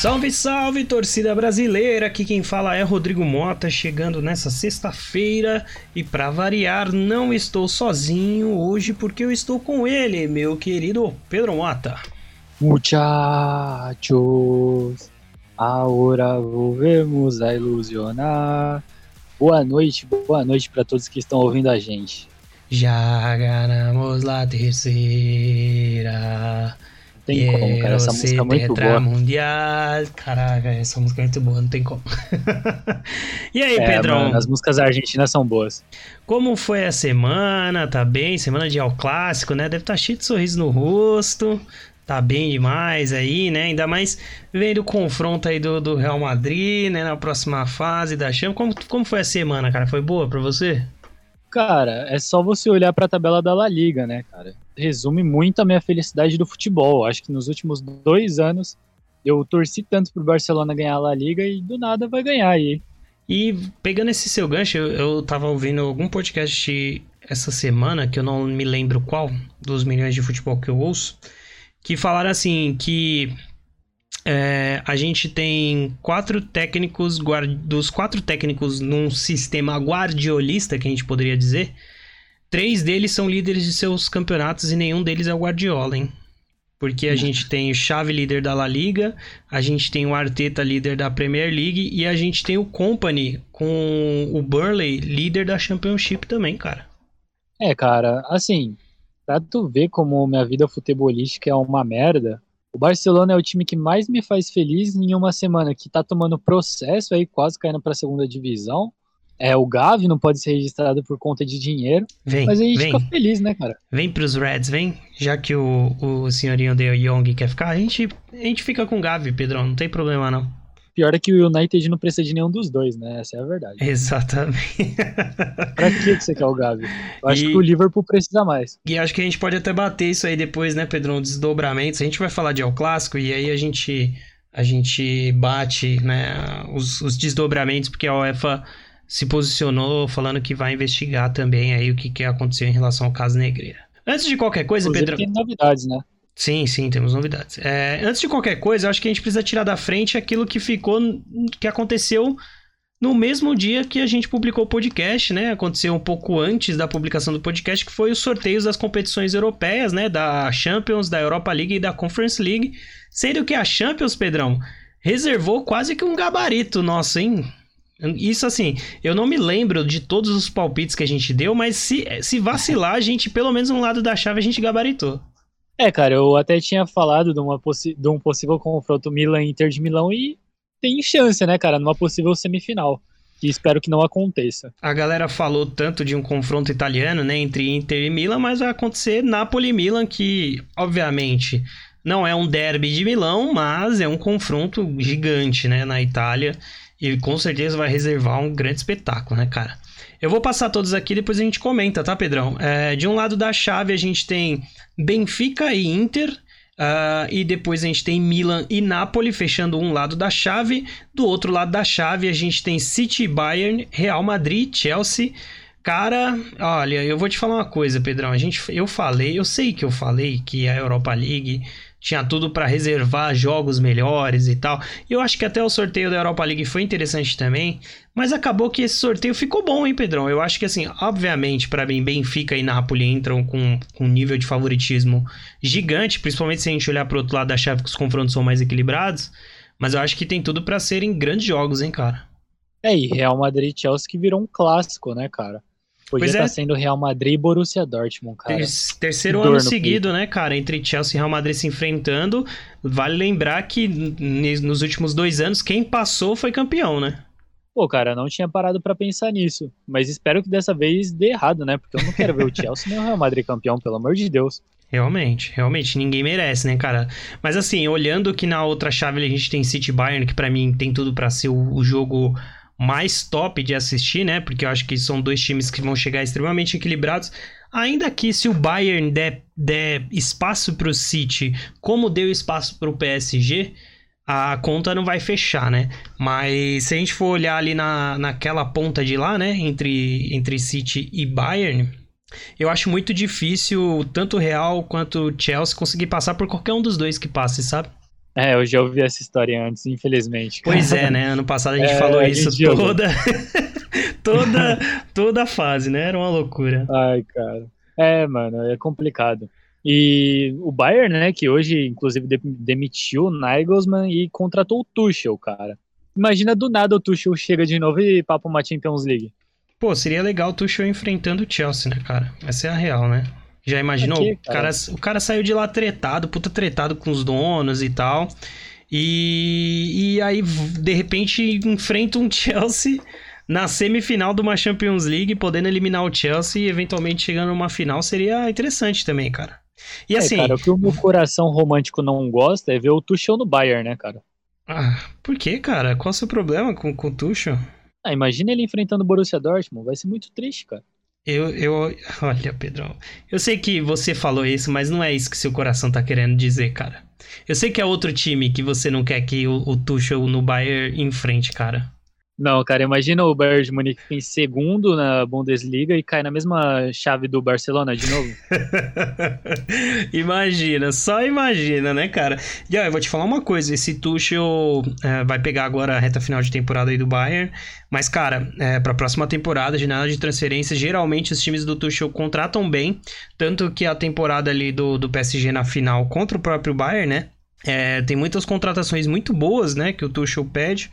Salve, salve, torcida brasileira! Aqui quem fala é Rodrigo Mota, chegando nessa sexta-feira e para variar, não estou sozinho hoje porque eu estou com ele, meu querido Pedro Mota. Muchachos, agora volvemos a ilusionar. Boa noite, boa noite para todos que estão ouvindo a gente. Já ganhamos la terceira tem como, cara. Essa música é muito boa. Mundial. Caraca, essa música é muito boa, não tem como. e aí, é, Pedrão? Mano, as músicas argentinas são boas. Como foi a semana? Tá bem? Semana de ao clássico, né? Deve estar tá cheio de sorriso no rosto. Tá bem demais aí, né? Ainda mais vendo o confronto aí do, do Real Madrid, né? Na próxima fase da Champions. Como, como foi a semana, cara? Foi boa pra você? Cara, é só você olhar pra tabela da La Liga, né, cara? resume muito a minha felicidade do futebol. Acho que nos últimos dois anos eu torci tanto pro Barcelona ganhar a La Liga e do nada vai ganhar aí. E pegando esse seu gancho, eu, eu tava ouvindo algum podcast essa semana, que eu não me lembro qual, dos milhões de futebol que eu ouço, que falaram assim que é, a gente tem quatro técnicos, dos quatro técnicos num sistema guardiolista, que a gente poderia dizer, Três deles são líderes de seus campeonatos e nenhum deles é o Guardiola, hein? Porque a gente tem o Xavi líder da La Liga, a gente tem o Arteta líder da Premier League e a gente tem o Company com o Burnley líder da Championship também, cara. É, cara, assim, pra tu ver como minha vida futebolística é uma merda, o Barcelona é o time que mais me faz feliz em uma semana que tá tomando processo aí, quase caindo pra segunda divisão. É, o Gavi não pode ser registrado por conta de dinheiro. Vem, mas a gente vem. fica feliz, né, cara? Vem pros Reds, vem. Já que o, o senhorinho De Jong quer ficar, a gente, a gente fica com o Gavi, Pedrão. Não tem problema, não. Pior é que o United não precisa de nenhum dos dois, né? Essa é a verdade. Exatamente. pra que você quer o Gavi? Eu acho e... que o Liverpool precisa mais. E acho que a gente pode até bater isso aí depois, né, Pedrão? Desdobramentos. A gente vai falar de El Clássico e aí a gente, a gente bate né, os, os desdobramentos, porque a UEFA se posicionou falando que vai investigar também aí o que, que aconteceu em relação ao caso Negreira. Antes de qualquer coisa, Inclusive, Pedro. Tem novidades, né? Sim, sim, temos novidades. É, antes de qualquer coisa, eu acho que a gente precisa tirar da frente aquilo que ficou, que aconteceu no mesmo dia que a gente publicou o podcast, né? Aconteceu um pouco antes da publicação do podcast, que foi os sorteios das competições europeias, né? Da Champions, da Europa League e da Conference League. Sendo que a Champions, Pedrão, reservou quase que um gabarito nosso, hein? Isso assim, eu não me lembro de todos os palpites que a gente deu, mas se, se vacilar, a gente, pelo menos um lado da chave, a gente gabaritou. É, cara, eu até tinha falado de, uma de um possível confronto Milan-Inter de Milão e tem chance, né, cara, numa possível semifinal. E espero que não aconteça. A galera falou tanto de um confronto italiano, né, entre Inter e Milan, mas vai acontecer Napoli e Milan, que, obviamente, não é um derby de Milão, mas é um confronto gigante, né, na Itália. E com certeza vai reservar um grande espetáculo, né, cara? Eu vou passar todos aqui, depois a gente comenta, tá, Pedrão? É, de um lado da chave a gente tem Benfica e Inter. Uh, e depois a gente tem Milan e Napoli fechando um lado da chave. Do outro lado da chave a gente tem City, Bayern, Real Madrid, Chelsea. Cara, olha, eu vou te falar uma coisa, Pedrão. A gente, eu falei, eu sei que eu falei que a Europa League tinha tudo para reservar jogos melhores e tal. Eu acho que até o sorteio da Europa League foi interessante também, mas acabou que esse sorteio ficou bom, hein, Pedrão? Eu acho que assim, obviamente, para mim, Benfica e Napoli entram com, com um nível de favoritismo gigante, principalmente se a gente olhar pro outro lado da chave que os confrontos são mais equilibrados, mas eu acho que tem tudo para serem grandes jogos, hein, cara. É, e Real Madrid e Chelsea que virou um clássico, né, cara? Podia estar é. tá sendo Real Madrid e Borussia Dortmund, cara. Ter terceiro ano seguido, né, cara, entre Chelsea e Real Madrid se enfrentando. Vale lembrar que nos últimos dois anos, quem passou foi campeão, né? Pô, cara, não tinha parado para pensar nisso. Mas espero que dessa vez dê errado, né? Porque eu não quero ver o Chelsea nem o Real Madrid campeão, pelo amor de Deus. Realmente, realmente, ninguém merece, né, cara? Mas assim, olhando que na outra chave a gente tem City Bayern, que para mim tem tudo para ser o, o jogo mais top de assistir, né? Porque eu acho que são dois times que vão chegar extremamente equilibrados. Ainda que se o Bayern der, der espaço para o City, como deu espaço para o PSG, a conta não vai fechar, né? Mas se a gente for olhar ali na, naquela ponta de lá, né? Entre, entre City e Bayern, eu acho muito difícil tanto o Real quanto o Chelsea conseguir passar por qualquer um dos dois que passe, sabe? É, eu já ouvi essa história antes, infelizmente. Pois é, né? Ano passado a gente é, falou isso gente toda, toda, toda a fase, né? Era uma loucura. Ai, cara. É, mano, é complicado. E o Bayern, né, que hoje, inclusive, demitiu o Nagelsmann e contratou o Tuchel, cara. Imagina do nada o Tuchel chega de novo e papo uma Champions League. Pô, seria legal o Tuchel enfrentando o Chelsea, né, cara? Essa é a real, né? Já imaginou? Aqui, cara. O, cara, o cara saiu de lá tretado, puta tretado com os donos e tal. E, e aí, de repente, enfrenta um Chelsea na semifinal de uma Champions League, podendo eliminar o Chelsea e eventualmente chegando numa final, seria interessante também, cara. E é, assim. Cara, o que o meu coração romântico não gosta é ver o Tuchel no Bayern, né, cara? Ah, por que, cara? Qual é o seu problema com, com o Tuchel? Ah, imagina ele enfrentando o Borussia Dortmund. Vai ser muito triste, cara. Eu, eu. Olha, Pedrão. Eu sei que você falou isso, mas não é isso que seu coração tá querendo dizer, cara. Eu sei que é outro time que você não quer que o, o Tuchel no Bayern enfrente, cara. Não, cara, imagina o Bayern de Munique em segundo na Bundesliga e cai na mesma chave do Barcelona de novo. imagina, só imagina, né, cara? E ó, eu vou te falar uma coisa, esse Tuchel é, vai pegar agora a reta final de temporada aí do Bayern, mas, cara, é, pra próxima temporada, janela de transferência, geralmente os times do Tuchel contratam bem, tanto que a temporada ali do, do PSG na final contra o próprio Bayern, né, é, tem muitas contratações muito boas, né, que o Tuchel pede,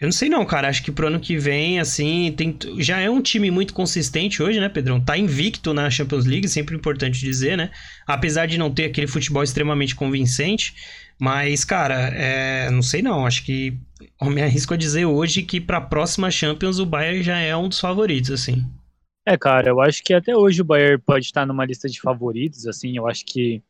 eu não sei não, cara. Acho que pro ano que vem, assim, tem, já é um time muito consistente hoje, né, Pedrão? Tá invicto na Champions League, sempre importante dizer, né? Apesar de não ter aquele futebol extremamente convincente. Mas, cara, é, não sei não. Acho que eu me arrisco a dizer hoje que pra próxima Champions o Bayern já é um dos favoritos, assim. É, cara, eu acho que até hoje o Bayern pode estar numa lista de favoritos, assim. Eu acho que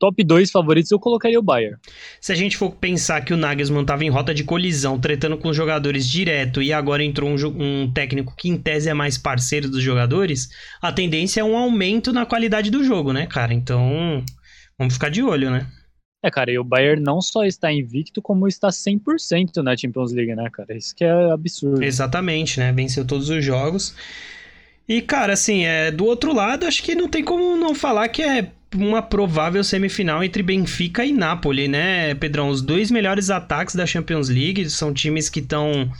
top 2 favoritos, eu colocaria o Bayern. Se a gente for pensar que o Nagelsmann estava em rota de colisão, tretando com os jogadores direto, e agora entrou um, um, técnico que em tese é mais parceiro dos jogadores, a tendência é um aumento na qualidade do jogo, né, cara? Então, vamos ficar de olho, né? É, cara, e o Bayern não só está invicto, como está 100% na Champions League, né, cara? Isso que é absurdo. Exatamente, né? Venceu todos os jogos. E, cara, assim, é, do outro lado, acho que não tem como não falar que é uma provável semifinal entre Benfica e Napoli, né, Pedrão? Os dois melhores ataques da Champions League são times que estão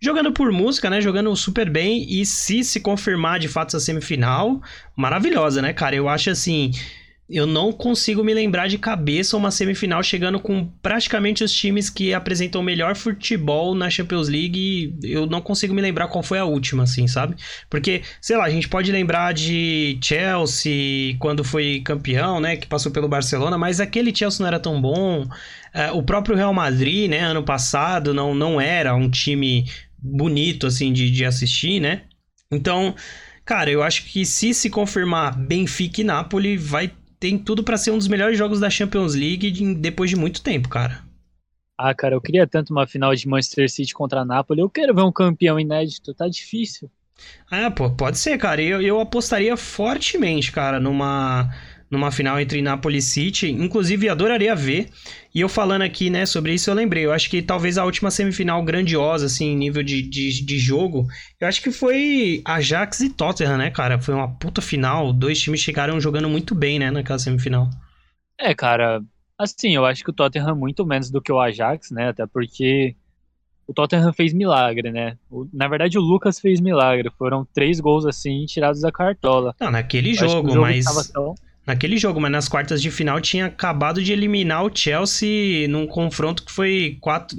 jogando por música, né? Jogando super bem. E se se confirmar de fato essa semifinal, maravilhosa, né, cara? Eu acho assim eu não consigo me lembrar de cabeça uma semifinal chegando com praticamente os times que apresentam o melhor futebol na Champions League. Eu não consigo me lembrar qual foi a última, assim, sabe? Porque, sei lá, a gente pode lembrar de Chelsea quando foi campeão, né? Que passou pelo Barcelona, mas aquele Chelsea não era tão bom. É, o próprio Real Madrid, né? Ano passado não, não era um time bonito, assim, de, de assistir, né? Então. Cara, eu acho que se se confirmar Benfica e Napoli, vai tem tudo para ser um dos melhores jogos da Champions League de, depois de muito tempo, cara. Ah, cara, eu queria tanto uma final de Manchester City contra a Napoli. Eu quero ver um campeão inédito, tá difícil. Ah, pô, pode ser, cara. Eu, eu apostaria fortemente, cara, numa numa final entre Napoli e City. Inclusive, adoraria ver. E eu falando aqui, né, sobre isso, eu lembrei. Eu acho que talvez a última semifinal grandiosa, assim, em nível de, de, de jogo, eu acho que foi Ajax e Tottenham, né, cara? Foi uma puta final. Dois times chegaram jogando muito bem, né, naquela semifinal. É, cara, assim, eu acho que o Tottenham é muito menos do que o Ajax, né? Até porque o Tottenham fez milagre, né? O, na verdade, o Lucas fez milagre. Foram três gols assim tirados da cartola. Não, naquele jogo, jogo, mas. Tão naquele jogo, mas nas quartas de final tinha acabado de eliminar o Chelsea num confronto que foi 4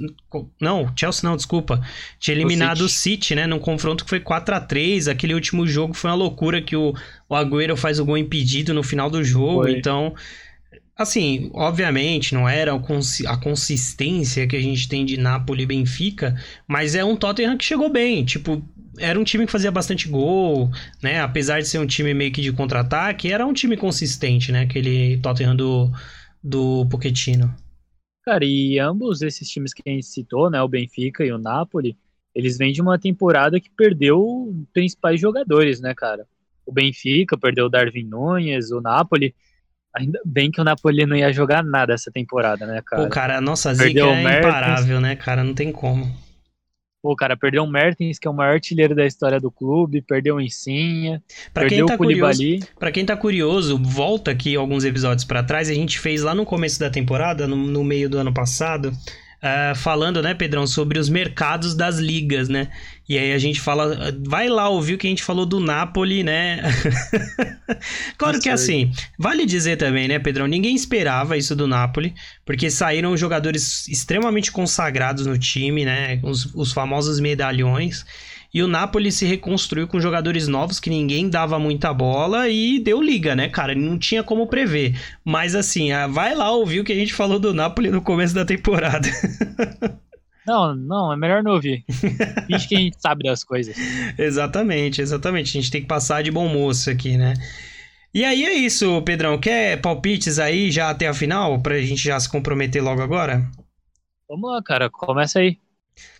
não, Chelsea não, desculpa. Tinha eliminado o City. o City, né, num confronto que foi 4 a 3. Aquele último jogo foi uma loucura que o, o Agüero faz o gol impedido no final do jogo, foi. então Assim, obviamente, não era a consistência que a gente tem de Napoli e Benfica, mas é um Tottenham que chegou bem. Tipo, era um time que fazia bastante gol, né? Apesar de ser um time meio que de contra-ataque, era um time consistente, né? Aquele Tottenham do, do Pochettino. Cara, e ambos esses times que a gente citou, né? O Benfica e o Napoli, eles vêm de uma temporada que perdeu principais jogadores, né, cara? O Benfica perdeu o Darwin Nunes, o Napoli Ainda bem que o Napoli não ia jogar nada essa temporada, né, cara? Pô, cara, a nossa zica Perdeu é imparável, né, cara? Não tem como. Pô, cara, perdeu o Mertens, que é o maior artilheiro da história do clube, perdeu o Insinha, pra perdeu quem tá o Koulibaly. Curioso, pra quem tá curioso, volta aqui alguns episódios para trás, a gente fez lá no começo da temporada, no, no meio do ano passado, uh, falando, né, Pedrão, sobre os mercados das ligas, né? E aí a gente fala, vai lá ouvir o que a gente falou do Napoli, né? claro que assim, vale dizer também, né, Pedrão, ninguém esperava isso do Napoli, porque saíram jogadores extremamente consagrados no time, né? Os, os famosos medalhões. E o Napoli se reconstruiu com jogadores novos que ninguém dava muita bola e deu liga, né, cara? Não tinha como prever. Mas assim, ah, vai lá ouvir o que a gente falou do Napoli no começo da temporada. Não, não, é melhor não ouvir. Finge que a gente sabe das coisas. exatamente, exatamente. A gente tem que passar de bom moço aqui, né? E aí é isso, Pedrão. Quer palpites aí já até a final? Pra gente já se comprometer logo agora? Vamos lá, cara. Começa aí.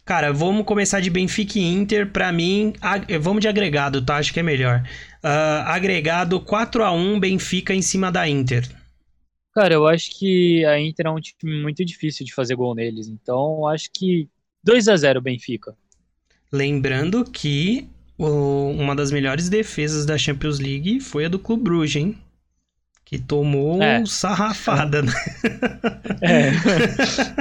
Cara, vamos começar de Benfica e Inter. Pra mim, vamos de agregado, tá? Acho que é melhor. Uh, agregado 4 a 1 Benfica em cima da Inter. Cara, eu acho que a Inter é um time muito difícil de fazer gol neles. Então, acho que 2 a 0 Benfica. Lembrando que o, uma das melhores defesas da Champions League foi a do Clube Bruges, hein? Que tomou é. sarrafada, né? É.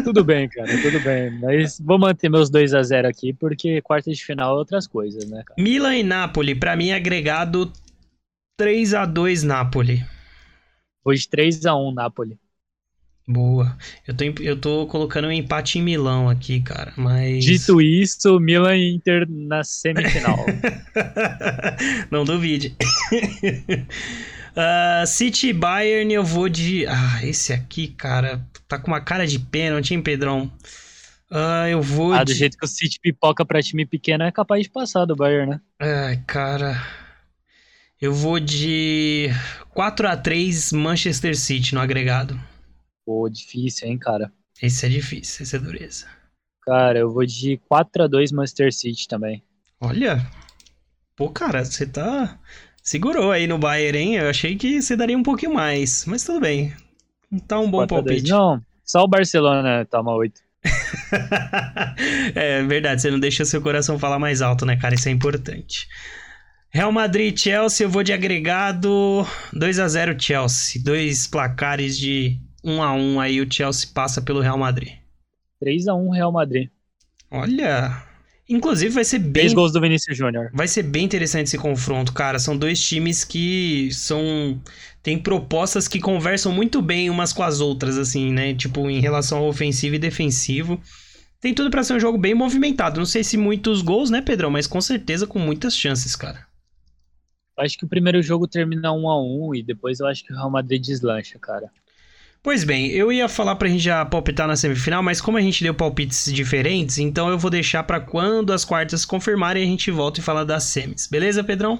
tudo bem, cara, tudo bem. Mas vou manter meus 2 a 0 aqui, porque quarta de final é outras coisas, né, cara? Milan e Napoli, para mim, agregado 3 a 2 Napoli. Hoje 3 a 1 Napoli. Boa. Eu tô, eu tô colocando um empate em Milão aqui, cara, mas... Dito isso, Milan e Inter na semifinal. Não duvide. Uh, City Bayern, eu vou de. Ah, esse aqui, cara, tá com uma cara de pênalti, hein, Pedrão? Uh, eu vou. Ah, de... do jeito que o City pipoca pra time pequeno, é capaz de passar do Bayern, né? Ai, cara. Eu vou de 4 a 3 Manchester City no agregado. Pô, difícil, hein, cara? Esse é difícil, esse é dureza. Cara, eu vou de 4 a 2 Manchester City também. Olha. Pô, cara, você tá. Segurou aí no Bayern, hein? Eu achei que você daria um pouquinho mais, mas tudo bem. Tá um bom palpite. Não, só o Barcelona toma 8. é verdade, você não deixa seu coração falar mais alto, né, cara? Isso é importante. Real Madrid Chelsea, eu vou de agregado 2 a 0 Chelsea. Dois placares de 1 a 1 aí o Chelsea passa pelo Real Madrid. 3 a 1 Real Madrid. Olha, Inclusive vai ser bem. Três gols do Vinícius Júnior. Vai ser bem interessante esse confronto, cara. São dois times que são. Tem propostas que conversam muito bem umas com as outras, assim, né? Tipo, em relação ao ofensivo e defensivo. Tem tudo para ser um jogo bem movimentado. Não sei se muitos gols, né, Pedrão? Mas com certeza com muitas chances, cara. Acho que o primeiro jogo termina 1 a 1 e depois eu acho que o Real Madrid deslancha, cara. Pois bem, eu ia falar pra gente já palpitar na semifinal, mas como a gente deu palpites diferentes, então eu vou deixar para quando as quartas confirmarem a gente volta e fala das semis. Beleza, Pedrão?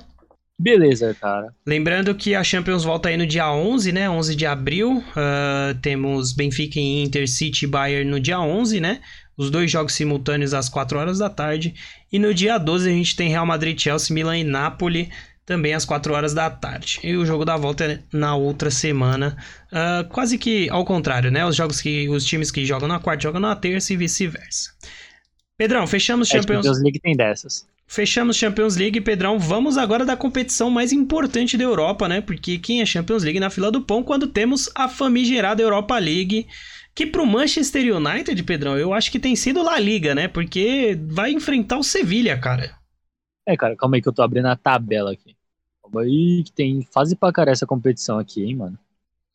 Beleza, cara. Lembrando que a Champions volta aí no dia 11, né? 11 de abril. Uh, temos Benfica e Inter, City e Bayern no dia 11, né? Os dois jogos simultâneos às 4 horas da tarde. E no dia 12 a gente tem Real Madrid, Chelsea, Milan e Napoli também às 4 horas da tarde. E o jogo da volta é na outra semana, uh, quase que ao contrário, né? Os jogos que os times que jogam na quarta jogam na terça e vice-versa. Pedrão, fechamos é, Champions... Champions League tem dessas. Fechamos Champions League, Pedrão. Vamos agora da competição mais importante da Europa, né? Porque quem é Champions League na fila do pão quando temos a famigerada Europa League, que pro Manchester United, Pedrão, eu acho que tem sido La Liga, né? Porque vai enfrentar o Sevilha, cara. É, cara, calma aí que eu tô abrindo a tabela aqui. Aí que tem fase pra cara essa competição aqui, hein, mano.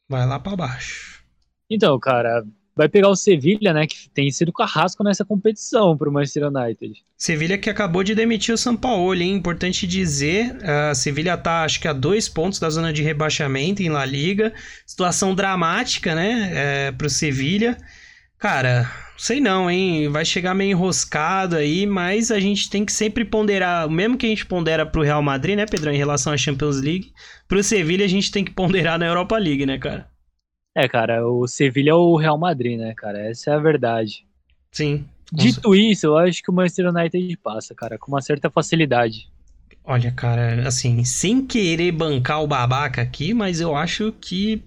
Vai lá para baixo. Então, cara, vai pegar o Sevilha, né, que tem sido carrasco nessa competição pro Manchester United. Sevilha que acabou de demitir o São Paulo, hein? Importante dizer, a Sevilha tá, acho que a dois pontos da zona de rebaixamento em La Liga. Situação dramática, né, é, pro Sevilha. Cara, sei não, hein? Vai chegar meio enroscado aí, mas a gente tem que sempre ponderar, mesmo que a gente pondera pro Real Madrid, né, Pedrão, em relação à Champions League, pro Sevilha a gente tem que ponderar na Europa League, né, cara? É, cara, o Sevilha é o Real Madrid, né, cara? Essa é a verdade. Sim. Dito isso, eu acho que o Manchester United passa, cara, com uma certa facilidade. Olha, cara, assim, sem querer bancar o babaca aqui, mas eu acho que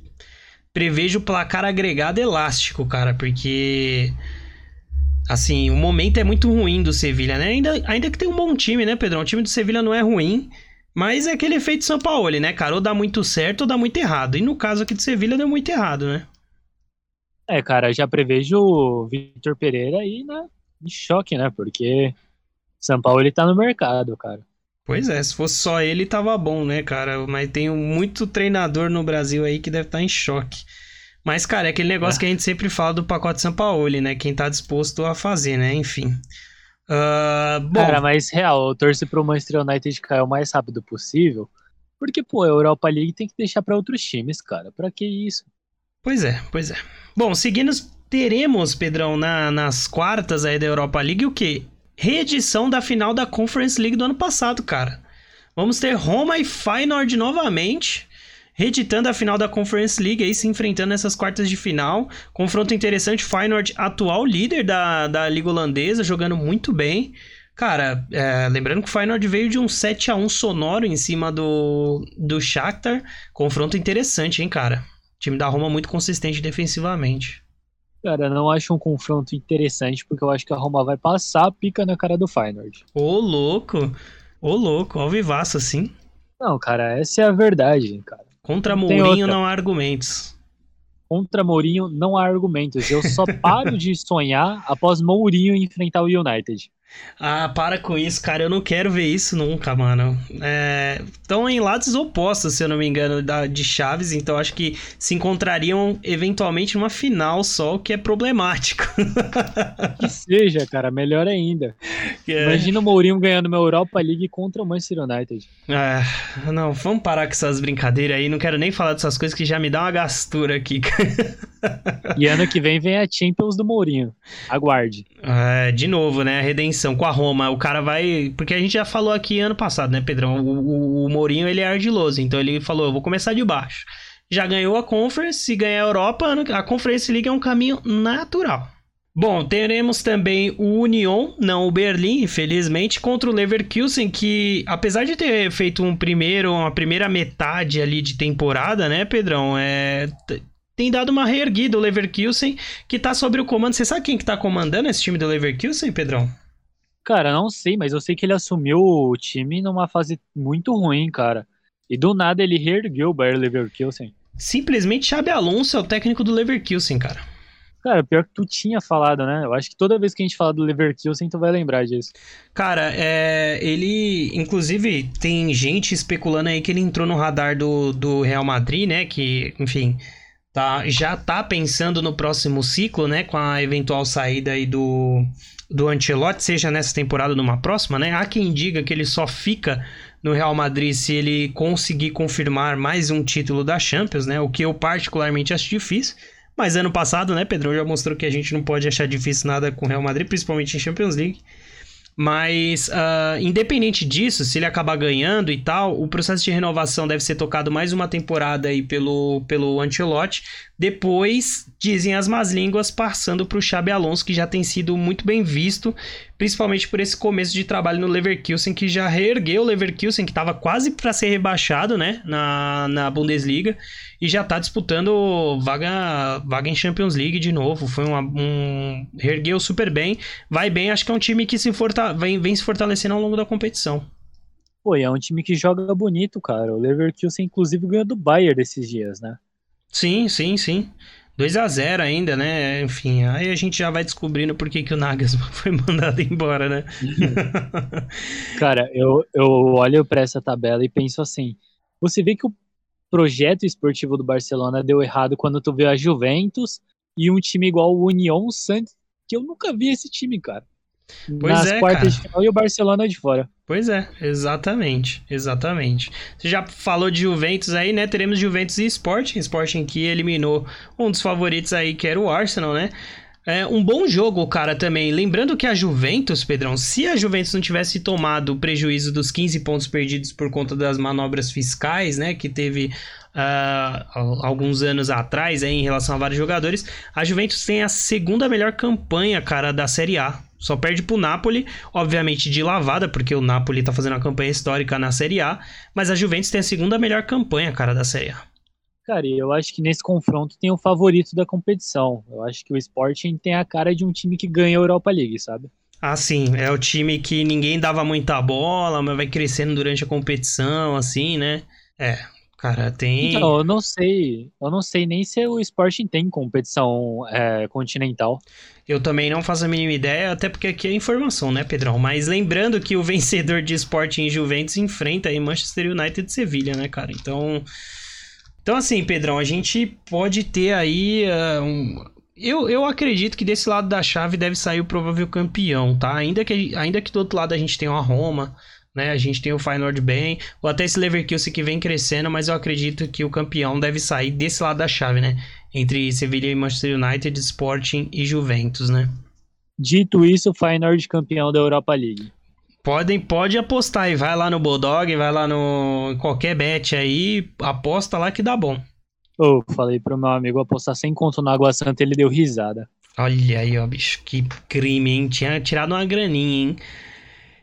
prevejo placar agregado elástico, cara, porque assim, o momento é muito ruim do Sevilha, né? Ainda, ainda que tem um bom time, né, Pedrão? O time do Sevilha não é ruim, mas é aquele efeito São Paulo, né, cara? Ou dá muito certo ou dá muito errado. E no caso aqui do Sevilha deu muito errado, né? É, cara, já prevejo o Vitor Pereira aí né, em choque, né? Porque São Paulo ele tá no mercado, cara. Pois é, se fosse só ele tava bom, né, cara? Mas tem muito treinador no Brasil aí que deve estar tá em choque. Mas, cara, é aquele negócio é. que a gente sempre fala do pacote São Paulo, né? Quem tá disposto a fazer, né? Enfim. Uh, bom. Cara, mas real, eu torço pro Manchester United cair o mais rápido possível. Porque, pô, a Europa League tem que deixar para outros times, cara. Pra que isso? Pois é, pois é. Bom, seguindo, teremos, Pedrão, na, nas quartas aí da Europa League o quê? Reedição da final da Conference League do ano passado, cara. Vamos ter Roma e Feyenoord novamente reeditando a final da Conference League aí, se enfrentando nessas quartas de final. Confronto interessante, Feyenoord, atual líder da, da Liga Holandesa, jogando muito bem. Cara, é, lembrando que o Feyenoord veio de um 7 a 1 sonoro em cima do, do Shakhtar. Confronto interessante, hein, cara? O time da Roma muito consistente defensivamente. Cara, não acho um confronto interessante, porque eu acho que a Roma vai passar a pica na cara do Feyenoord. Ô, louco! Ô, louco, ao vivaço, assim. Não, cara, essa é a verdade, cara. Contra Mourinho não há argumentos. Contra Mourinho não há argumentos. Eu só paro de sonhar após Mourinho enfrentar o United. Ah, para com isso, cara. Eu não quero ver isso nunca, mano. Estão é... em lados opostos, se eu não me engano, da, de Chaves, então acho que se encontrariam eventualmente numa final só, o que é problemático. que seja, cara, melhor ainda. É... Imagina o Mourinho ganhando uma Europa League contra o Manchester United. É, não, vamos parar com essas brincadeiras aí. Não quero nem falar dessas coisas que já me dá uma gastura aqui. e ano que vem vem a Champions do Mourinho. Aguarde. É, de novo, né? A redenção com a Roma. O cara vai. Porque a gente já falou aqui ano passado, né, Pedrão? O, o, o Mourinho ele é ardiloso. Então ele falou: eu vou começar de baixo. Já ganhou a Conference, se ganhar a Europa, a Conference League é um caminho natural. Bom, teremos também o Union, não o Berlim, infelizmente, contra o Leverkusen, que apesar de ter feito um primeiro, uma primeira metade ali de temporada, né, Pedrão, é, tem dado uma reerguida o Leverkusen, que tá sobre o comando. Você sabe quem que tá comandando esse time do Leverkusen, Pedrão? Cara, não sei, mas eu sei que ele assumiu o time numa fase muito ruim, cara. E do nada ele reergueu o Bayer Leverkusen. Simplesmente Xabi Alonso é o técnico do Leverkusen, cara. Cara, pior que tu tinha falado, né? Eu acho que toda vez que a gente fala do Leverkusen, tu vai lembrar disso. Cara, é, ele. Inclusive, tem gente especulando aí que ele entrou no radar do, do Real Madrid, né? Que, enfim, tá, já tá pensando no próximo ciclo, né? Com a eventual saída aí do, do Ancelotti, seja nessa temporada ou numa próxima, né? Há quem diga que ele só fica no Real Madrid se ele conseguir confirmar mais um título da Champions, né? O que eu particularmente acho difícil. Mas ano passado, né, Pedrão já mostrou que a gente não pode achar difícil nada com o Real Madrid, principalmente em Champions League. Mas, uh, independente disso, se ele acabar ganhando e tal, o processo de renovação deve ser tocado mais uma temporada aí pelo, pelo Ancelotti. Depois, dizem as más línguas, passando para o Xabi Alonso, que já tem sido muito bem visto, principalmente por esse começo de trabalho no Leverkusen, que já reergueu o Leverkusen, que estava quase para ser rebaixado né, na, na Bundesliga, e já está disputando vaga, vaga em Champions League de novo. Foi uma, um. reergueu super bem, vai bem, acho que é um time que se forta, vem, vem se fortalecendo ao longo da competição. Pô, é um time que joga bonito, cara. O Leverkusen, inclusive, ganhou do Bayern desses dias, né? Sim, sim, sim. 2 a 0 ainda, né? Enfim, aí a gente já vai descobrindo por que, que o Nagelsmann foi mandado embora, né? Cara, eu, eu olho para essa tabela e penso assim: você vê que o projeto esportivo do Barcelona deu errado quando tu vê a Juventus e um time igual o União Santos, que eu nunca vi esse time, cara. Pois nas é, quartas cara. de final e o Barcelona de fora. Pois é, exatamente, exatamente. Você já falou de Juventus aí, né? Teremos Juventus e Sporting, Sporting que eliminou um dos favoritos aí, que era o Arsenal, né? É um bom jogo, cara, também. Lembrando que a Juventus, Pedrão, se a Juventus não tivesse tomado o prejuízo dos 15 pontos perdidos por conta das manobras fiscais, né, que teve uh, alguns anos atrás em relação a vários jogadores, a Juventus tem a segunda melhor campanha, cara, da Série A. Só perde pro Napoli, obviamente de lavada, porque o Napoli tá fazendo uma campanha histórica na Série A, mas a Juventus tem a segunda melhor campanha, cara, da Série A. Cara, eu acho que nesse confronto tem o favorito da competição. Eu acho que o Sporting tem a cara de um time que ganha a Europa League, sabe? Ah, sim. É o time que ninguém dava muita bola, mas vai crescendo durante a competição, assim, né? É, cara, tem. Então, eu não sei. Eu não sei nem se o Sporting tem competição é, continental. Eu também não faço a mínima ideia, até porque aqui é informação, né, Pedrão? Mas lembrando que o vencedor de Sporting e Juventus enfrenta aí Manchester United e Sevilha, né, cara? Então. Então, assim, Pedrão, a gente pode ter aí uh, um... Eu, eu acredito que desse lado da chave deve sair o provável campeão, tá? Ainda que, ainda que do outro lado a gente tenha uma Roma, né? A gente tem o Feyenoord bem, ou até esse Leverkusen que vem crescendo, mas eu acredito que o campeão deve sair desse lado da chave, né? Entre Sevilha e Manchester United, Sporting e Juventus, né? Dito isso, o Feyenoord campeão da Europa League. Podem, pode apostar aí. Vai lá no Bulldog, vai lá no qualquer bet aí, aposta lá que dá bom. Eu oh, falei pro meu amigo apostar sem conto na Água Santa, ele deu risada. Olha aí, ó, bicho, que crime, hein? Tinha tirado uma graninha, hein?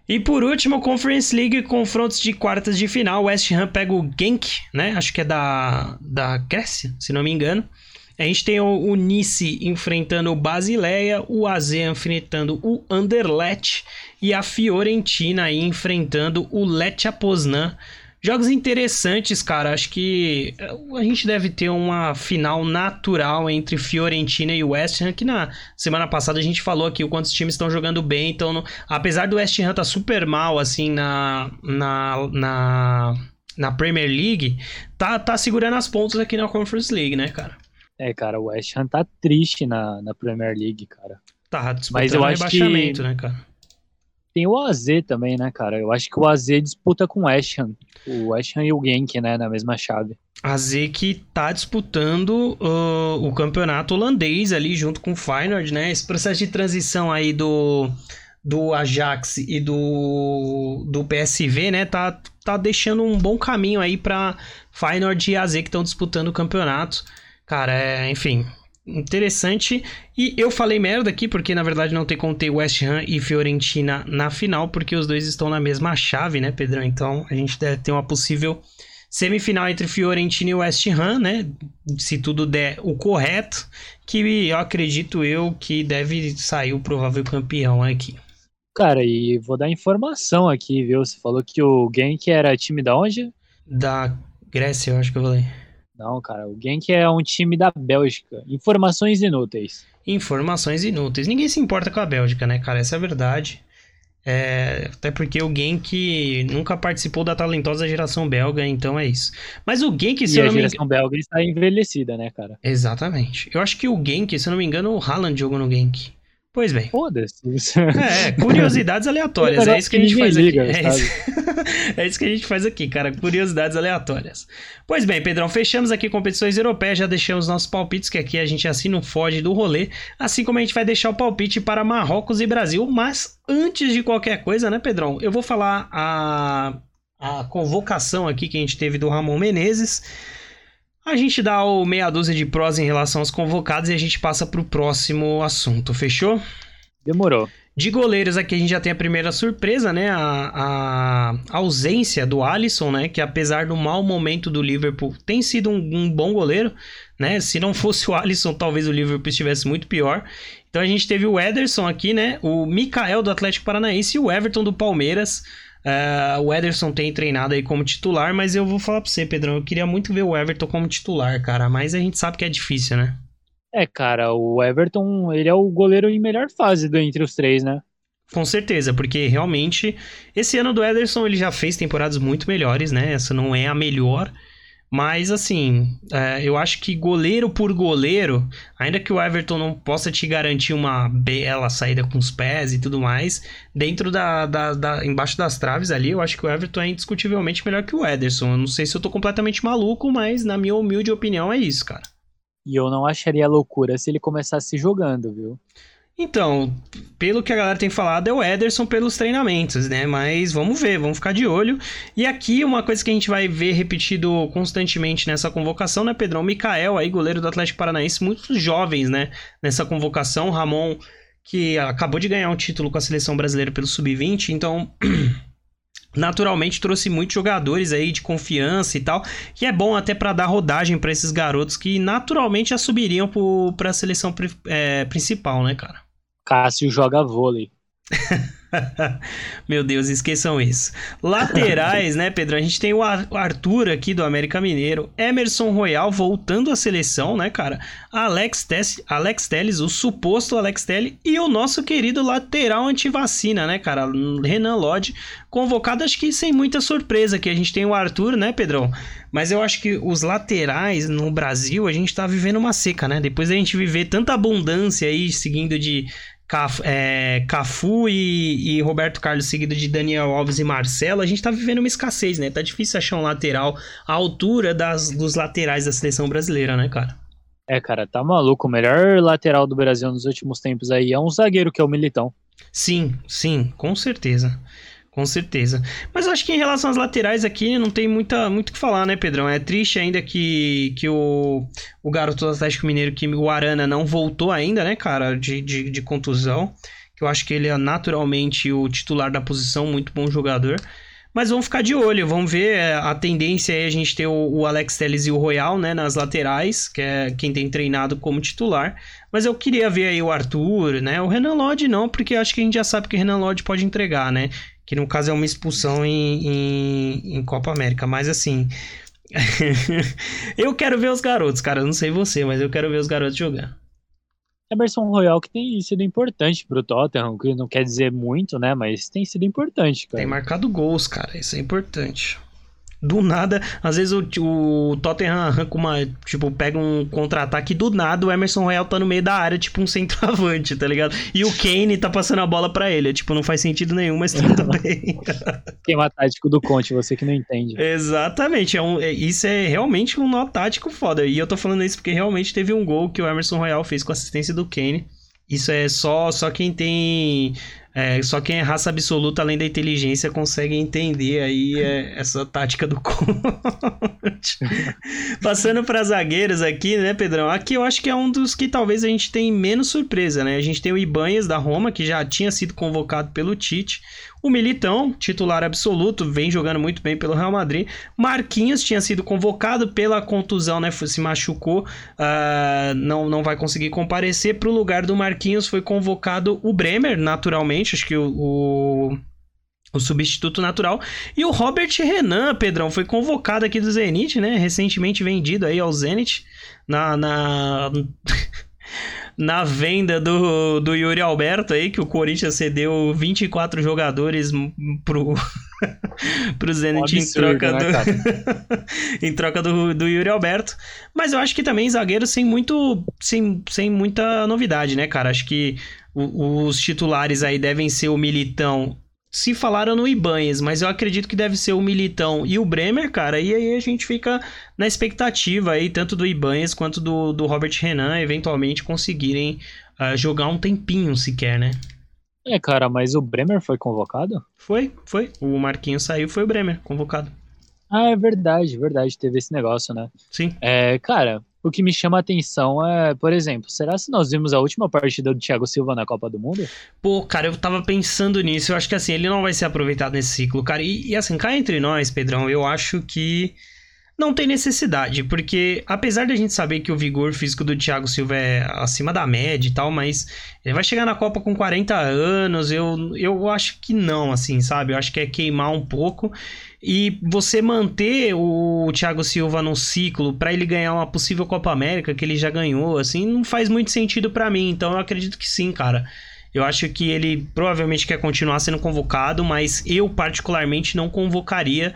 E por último, Conference League, confrontos de quartas de final. West Ham pega o Genk, né? Acho que é da, da Grécia, se não me engano. A gente tem o, o Nice enfrentando o Basileia, o AZ enfrentando o Anderlecht e a Fiorentina aí enfrentando o Lecce Poznan. Jogos interessantes, cara. Acho que eh, a gente deve ter uma final natural entre Fiorentina e West Ham, que na semana passada a gente falou aqui o quanto os times estão jogando bem. Então, no... apesar do West Ham tá super mal, assim, na, na, na, na Premier League, tá, tá segurando as pontas aqui na Conference League, né, cara? É, cara, o West Ham tá triste na, na Premier League, cara. Tá Mas eu acho rebaixamento, que... né, cara? Tem o AZ também, né, cara? Eu acho que o AZ disputa com o West Ham. O West Ham e o Genk, né, na mesma chave. AZ que tá disputando uh, o campeonato holandês ali junto com o Feyenoord, né? Esse processo de transição aí do, do Ajax e do, do PSV, né? Tá, tá deixando um bom caminho aí para Feyenoord e AZ que estão disputando o campeonato. Cara, é, enfim, interessante. E eu falei merda aqui, porque na verdade não tem como ter West Ham e Fiorentina na final, porque os dois estão na mesma chave, né, Pedrão? Então a gente deve ter uma possível semifinal entre Fiorentina e West Ham, né? Se tudo der o correto, que eu acredito eu que deve sair o provável campeão aqui. Cara, e vou dar informação aqui, viu? Você falou que o Genk era time da onde? Da Grécia, eu acho que eu falei. Não, cara, o Genk é um time da Bélgica. Informações inúteis. Informações inúteis. Ninguém se importa com a Bélgica, né, cara? Essa é a verdade. É, até porque o Genk nunca participou da talentosa geração belga, então é isso. Mas o Genk, se e eu não me engano. A geração belga está envelhecida, né, cara? Exatamente. Eu acho que o Genk, se eu não me engano, o Haaland jogou no Genk. Pois bem. Foda-se. É, curiosidades aleatórias. É isso que a gente faz aqui. é, isso... é isso que a gente faz aqui, cara. Curiosidades aleatórias. Pois bem, Pedrão, fechamos aqui competições europeias, já deixamos nossos palpites, que aqui a gente assim não foge do rolê. Assim como a gente vai deixar o palpite para Marrocos e Brasil. Mas antes de qualquer coisa, né, Pedrão? Eu vou falar a, a convocação aqui que a gente teve do Ramon Menezes. A gente dá o meia dúzia de prós em relação aos convocados e a gente passa para o próximo assunto, fechou? Demorou. De goleiros aqui a gente já tem a primeira surpresa, né? A, a ausência do Alisson, né? Que apesar do mau momento do Liverpool, tem sido um, um, bom goleiro, né? Se não fosse o Alisson, talvez o Liverpool estivesse muito pior. Então a gente teve o Ederson aqui, né? O Mikael do Atlético Paranaense e o Everton do Palmeiras. Uh, o Ederson tem treinado aí como titular, mas eu vou falar pra você, Pedrão, eu queria muito ver o Everton como titular, cara, mas a gente sabe que é difícil, né? É, cara, o Everton, ele é o goleiro em melhor fase do, entre os três, né? Com certeza, porque realmente esse ano do Ederson ele já fez temporadas muito melhores, né? Essa não é a melhor, mas, assim, é, eu acho que goleiro por goleiro, ainda que o Everton não possa te garantir uma bela saída com os pés e tudo mais, dentro da, da, da, embaixo das traves ali, eu acho que o Everton é indiscutivelmente melhor que o Ederson. Eu não sei se eu tô completamente maluco, mas na minha humilde opinião é isso, cara. E eu não acharia loucura se ele começasse jogando, viu? Então, pelo que a galera tem falado, é o Ederson pelos treinamentos, né? Mas vamos ver, vamos ficar de olho. E aqui, uma coisa que a gente vai ver repetido constantemente nessa convocação, né, Pedrão? Mikael, aí, goleiro do Atlético Paranaense, muitos jovens, né? Nessa convocação. Ramon, que acabou de ganhar um título com a seleção brasileira pelo Sub-20, então. naturalmente trouxe muitos jogadores aí de confiança e tal, que é bom até para dar rodagem para esses garotos que naturalmente já subiriam para a seleção é, principal, né, cara? Cássio joga vôlei. Meu Deus, esqueçam isso. Laterais, né, Pedro? A gente tem o Arthur aqui do América Mineiro, Emerson Royal voltando à seleção, né, cara? Alex, Tess, Alex Telles, o suposto Alex Telles, e o nosso querido lateral antivacina, né, cara? Renan Lodge, convocado, acho que sem muita surpresa, que a gente tem o Arthur, né, Pedrão? Mas eu acho que os laterais no Brasil, a gente tá vivendo uma seca, né? Depois da gente viver tanta abundância aí, seguindo de Cafu, é, Cafu e, e, Roberto Carlos, seguido de Daniel Alves e Marcelo, a gente tá vivendo uma escassez, né? Tá difícil achar um lateral à altura das, dos laterais da seleção brasileira, né, cara? É, cara, tá maluco. O melhor lateral do Brasil nos últimos tempos aí é um zagueiro que é o Militão. Sim, sim, com certeza. Com certeza. Mas eu acho que em relação às laterais aqui não tem muita, muito o que falar, né, Pedrão? É triste ainda que, que o, o garoto do Atlético Mineiro, que o Arana, não voltou ainda, né, cara, de, de, de contusão. Que eu acho que ele é naturalmente o titular da posição, muito bom jogador. Mas vamos ficar de olho, vamos ver é, a tendência é a gente ter o, o, Alex Telles e o Royal, né, nas laterais, que é quem tem treinado como titular. Mas eu queria ver aí o Arthur, né, o Renan Lodge não, porque acho que a gente já sabe que o Renan Lodge pode entregar, né que no caso é uma expulsão em, em, em Copa América. Mas assim, eu quero ver os garotos, cara. Eu não sei você, mas eu quero ver os garotos jogar. Emerson Royal que tem sido importante pro Tottenham, que não quer dizer muito, né? Mas tem sido importante, cara. Tem marcado gols, cara. Isso é importante do nada, às vezes o, o Tottenham arranca uma, tipo, pega um contra-ataque do nada o Emerson Royal tá no meio da área, tipo um centroavante, tá ligado? E o Kane tá passando a bola para ele, tipo, não faz sentido nenhum, mas tudo bem. Esquema tático do Conte, você que não entende. Exatamente, é um, é, isso é realmente um nó tático foda, e eu tô falando isso porque realmente teve um gol que o Emerson Royal fez com assistência do Kane, isso é só, só quem tem é, só quem é raça absoluta, além da inteligência, consegue entender aí é, essa tática do Conte. Passando para zagueiros aqui, né, Pedrão? Aqui eu acho que é um dos que talvez a gente tem menos surpresa, né? A gente tem o Ibanhas da Roma, que já tinha sido convocado pelo Tite. O Militão, titular absoluto, vem jogando muito bem pelo Real Madrid. Marquinhos tinha sido convocado pela contusão, né? Se machucou, uh, não, não vai conseguir comparecer. Para o lugar do Marquinhos foi convocado o Bremer, naturalmente. Acho que o, o o substituto natural. E o Robert Renan, Pedrão, foi convocado aqui do Zenit, né? Recentemente vendido aí ao Zenit na, na na venda do, do Yuri Alberto aí, que o Corinthians cedeu 24 jogadores pro, pro Zenit em troca, né, do, em troca do, do Yuri Alberto. Mas eu acho que também zagueiro sem muito sem, sem muita novidade, né, cara? Acho que os titulares aí devem ser o Militão se falaram no Ibanez, mas eu acredito que deve ser o Militão e o Bremer, cara. E aí a gente fica na expectativa aí, tanto do Ibanez quanto do, do Robert Renan, eventualmente conseguirem uh, jogar um tempinho sequer, né? É, cara, mas o Bremer foi convocado? Foi, foi. O Marquinhos saiu, foi o Bremer convocado. Ah, é verdade, verdade. Teve esse negócio, né? Sim. É, cara, o que me chama a atenção é, por exemplo, será se nós vimos a última partida do Thiago Silva na Copa do Mundo? Pô, cara, eu tava pensando nisso. Eu acho que assim, ele não vai ser aproveitado nesse ciclo, cara. E, e assim, cá entre nós, Pedrão, eu acho que não tem necessidade, porque apesar de a gente saber que o vigor físico do Thiago Silva é acima da média e tal, mas ele vai chegar na Copa com 40 anos, eu, eu acho que não, assim, sabe? Eu acho que é queimar um pouco. E você manter o Thiago Silva no ciclo para ele ganhar uma possível Copa América que ele já ganhou, assim, não faz muito sentido para mim. Então eu acredito que sim, cara. Eu acho que ele provavelmente quer continuar sendo convocado, mas eu particularmente não convocaria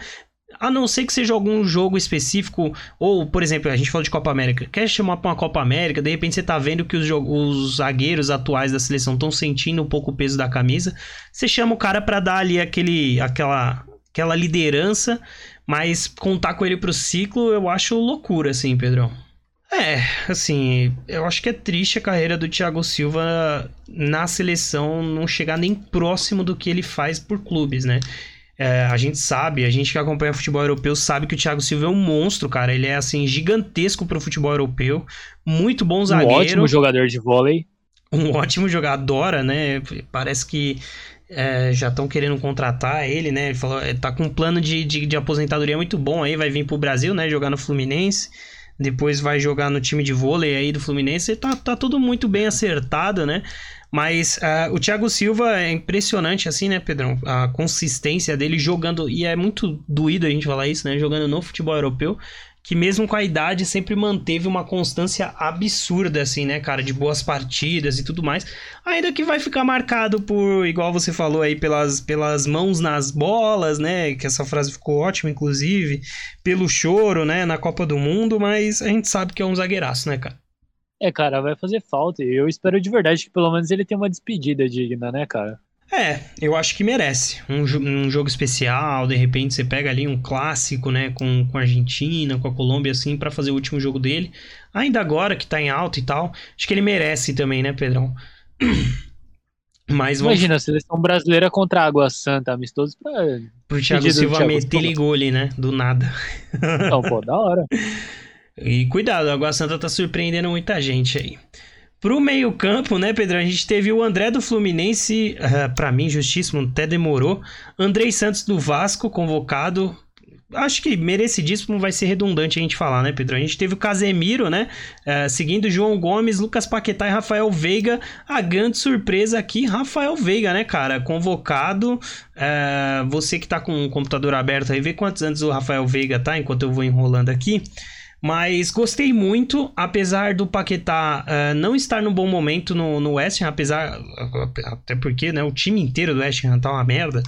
a não ser que seja algum jogo específico, ou, por exemplo, a gente falou de Copa América, quer chamar para uma Copa América, de repente você tá vendo que os, os zagueiros atuais da seleção estão sentindo um pouco o peso da camisa, você chama o cara para dar ali aquele, aquela, aquela liderança, mas contar com ele pro ciclo eu acho loucura, assim, Pedrão. É, assim, eu acho que é triste a carreira do Thiago Silva na seleção não chegar nem próximo do que ele faz por clubes, né? É, a gente sabe, a gente que acompanha futebol europeu sabe que o Thiago Silva é um monstro, cara. Ele é, assim, gigantesco pro futebol europeu. Muito bom zagueiro. Um ótimo jogador de vôlei. Um ótimo jogador, né? Parece que é, já estão querendo contratar ele, né? Ele falou, é, tá com um plano de, de, de, aposentadoria muito bom aí, vai vir pro Brasil, né? Jogar no Fluminense, depois vai jogar no time de vôlei aí do Fluminense. Tá, tá tudo muito bem acertado, né? Mas uh, o Thiago Silva é impressionante, assim, né, Pedrão? A consistência dele jogando, e é muito doído a gente falar isso, né? Jogando no futebol europeu que mesmo com a idade sempre manteve uma constância absurda, assim, né, cara, de boas partidas e tudo mais. Ainda que vai ficar marcado por, igual você falou aí, pelas, pelas mãos nas bolas, né, que essa frase ficou ótima, inclusive, pelo choro, né, na Copa do Mundo, mas a gente sabe que é um zagueiraço, né, cara? É, cara, vai fazer falta. E eu espero de verdade que pelo menos ele tenha uma despedida digna, né, cara? É, eu acho que merece. Um, um, jogo especial, de repente você pega ali um clássico, né, com, com a Argentina, com a Colômbia, assim, para fazer o último jogo dele. Ainda agora que tá em alta e tal, acho que ele merece também, né, Pedrão? Mas vamos... Imagina, a seleção brasileira contra a Água Santa, amistoso pra. Pro Thiago Silva meter gole, né? Do nada. Então, pô, da hora. E cuidado, a Água Santa tá surpreendendo muita gente aí. Pro meio-campo, né, Pedro? A gente teve o André do Fluminense, uh, para mim, justíssimo, até demorou. Andrei Santos do Vasco, convocado. Acho que merecidíssimo vai ser redundante a gente falar, né, Pedro? A gente teve o Casemiro, né? Uh, seguindo João Gomes, Lucas Paquetá e Rafael Veiga. A grande surpresa aqui, Rafael Veiga, né, cara? Convocado. Uh, você que tá com o computador aberto aí, vê quantos anos o Rafael Veiga tá, enquanto eu vou enrolando aqui. Mas gostei muito, apesar do Paquetá uh, não estar no bom momento no, no West Ham, apesar. Até porque né, o time inteiro do West Ham tá uma merda.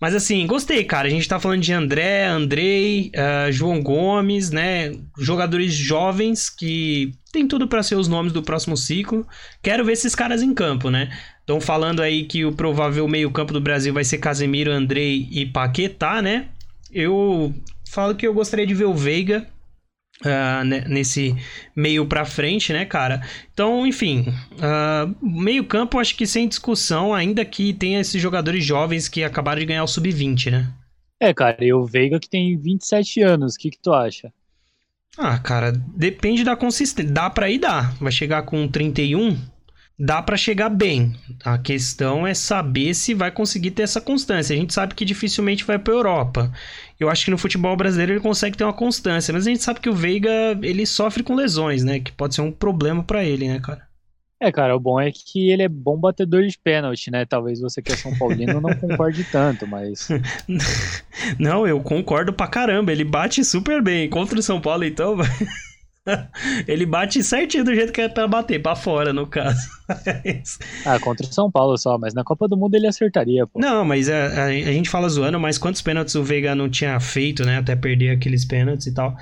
Mas assim, gostei, cara. A gente tá falando de André, Andrei, uh, João Gomes, né? Jogadores jovens que tem tudo para ser os nomes do próximo ciclo. Quero ver esses caras em campo, né? Estão falando aí que o provável meio-campo do Brasil vai ser Casemiro, Andrei e Paquetá, né? Eu falo que eu gostaria de ver o Veiga Uh, nesse meio para frente, né, cara? Então, enfim, uh, meio campo acho que sem discussão, ainda que tenha esses jogadores jovens que acabaram de ganhar o sub-20, né? É, cara, e o Veiga que tem 27 anos, o que que tu acha? Ah, cara, depende da consistência. Dá pra ir, dá. Vai chegar com 31, dá para chegar bem. A questão é saber se vai conseguir ter essa constância. A gente sabe que dificilmente vai para Europa. Eu acho que no futebol brasileiro ele consegue ter uma constância, mas a gente sabe que o Veiga ele sofre com lesões, né? Que pode ser um problema para ele, né, cara? É, cara, o bom é que ele é bom batedor de pênalti, né? Talvez você que é São Paulino não concorde tanto, mas. não, eu concordo pra caramba. Ele bate super bem. Contra o São Paulo, então. ele bate certinho do jeito que é pra bater, pra fora, no caso. ah, contra o São Paulo só, mas na Copa do Mundo ele acertaria, pô. Não, mas a, a, a, gente fala zoando, mas quantos pênaltis o Veiga não tinha feito, né? Até perder aqueles pênaltis e tal.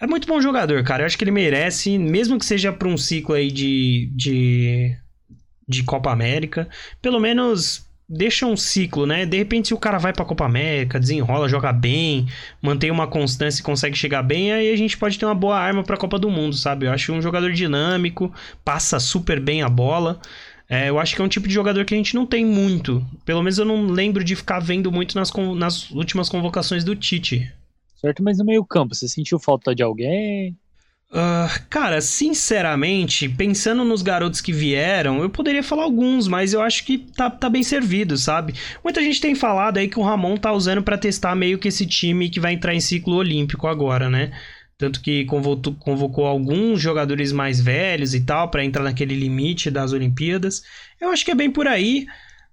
É muito bom jogador, cara. Eu acho que ele merece, mesmo que seja pra um ciclo aí de, de, de Copa América, pelo menos deixa um ciclo, né? De repente, se o cara vai pra Copa América, desenrola, joga bem, mantém uma constância e consegue chegar bem, aí a gente pode ter uma boa arma pra Copa do Mundo, sabe? Eu acho um jogador dinâmico, passa super bem a bola. É, eu acho que é um tipo de jogador que a gente não tem muito. Pelo menos eu não lembro de ficar vendo muito nas, nas últimas convocações do Tite. Certo, mas no meio campo, você sentiu falta de alguém? Uh, cara, sinceramente, pensando nos garotos que vieram, eu poderia falar alguns, mas eu acho que tá, tá bem servido, sabe? Muita gente tem falado aí que o Ramon tá usando para testar meio que esse time que vai entrar em ciclo olímpico agora, né? Tanto que convocou, convocou alguns jogadores mais velhos e tal para entrar naquele limite das Olimpíadas. Eu acho que é bem por aí.